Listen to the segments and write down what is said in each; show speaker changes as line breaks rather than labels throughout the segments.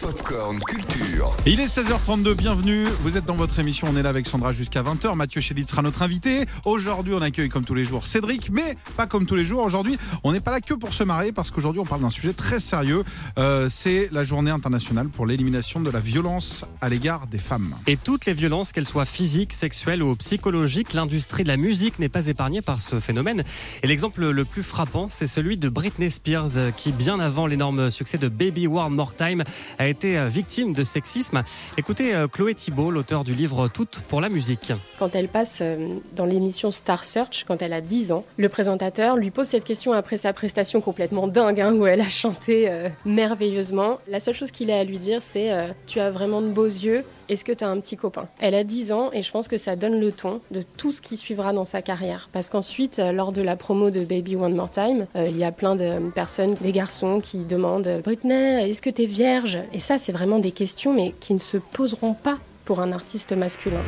Popcorn Culture.
Il est 16h32, bienvenue. Vous êtes dans votre émission, on est là avec Sandra jusqu'à 20h. Mathieu Chélit sera notre invité. Aujourd'hui, on accueille comme tous les jours Cédric, mais pas comme tous les jours. Aujourd'hui, on n'est pas là que pour se marier parce qu'aujourd'hui, on parle d'un sujet très sérieux. Euh, c'est la journée internationale pour l'élimination de la violence à l'égard des femmes.
Et toutes les violences, qu'elles soient physiques, sexuelles ou psychologiques, l'industrie de la musique n'est pas épargnée par ce phénomène. Et l'exemple le plus frappant, c'est celui de Britney Spears, euh, qui, bien avant l'énorme succès de Baby One More Time, a été euh, victime de sexisme. Écoutez euh, Chloé Thibault, l'auteur du livre Toutes pour la musique.
Quand elle passe euh, dans l'émission Star Search, quand elle a 10 ans, le présentateur lui pose cette question après sa prestation complètement dingue, hein, où elle a chanté merveilleusement. La seule chose qu'il a à lui dire, c'est Tu as vraiment de beaux yeux, est-ce que tu as un petit copain? Elle a 10 ans et je pense que ça donne le ton de tout ce qui suivra dans sa carrière. Parce qu'ensuite, lors de la promo de Baby One More Time, il y a plein de personnes, des garçons qui demandent Britney, est-ce que tu es vierge Et ça, c'est vraiment des questions, mais qui ne se poseront pas pour un artiste masculin.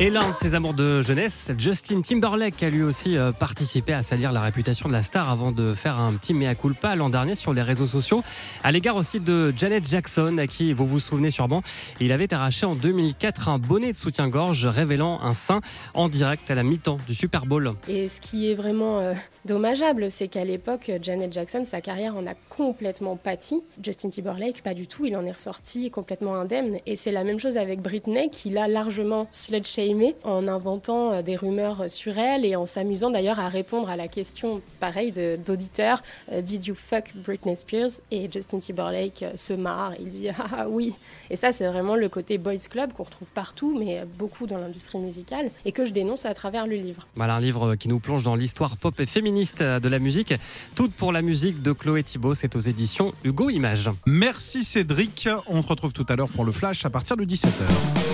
Et l'un de ses amours de jeunesse, Justin Timberlake, a lui aussi euh, participé à salir la réputation de la star avant de faire un petit mea culpa l'an dernier sur les réseaux sociaux, à l'égard aussi de Janet Jackson, à qui vous vous souvenez sûrement, il avait arraché en 2004 un bonnet de soutien-gorge révélant un sein en direct à la mi-temps du Super Bowl.
Et ce qui est vraiment euh, dommageable, c'est qu'à l'époque, Janet Jackson, sa carrière en a complètement pâti. Justin Timberlake, pas du tout, il en est ressorti complètement indemne. Et c'est la même chose avec Britney, qui l'a largement slut-shamé en inventant euh, des rumeurs sur elle et en s'amusant d'ailleurs à répondre à la question, pareil, d'auditeurs euh, Did you fuck Britney Spears? Et Justin Timberlake euh, se marre, il dit Ah oui. Et ça, c'est vraiment le côté boys club qu'on retrouve partout, mais beaucoup dans l'industrie musicale, et que je dénonce à travers le livre.
Voilà un livre qui nous plonge dans l'histoire pop et féministe de la musique. Toute pour la musique de Chloé Thibault, c'est aux éditions Hugo Images.
Merci Cédric. On se retrouve tout à l'heure pour le flash à partir de 17h.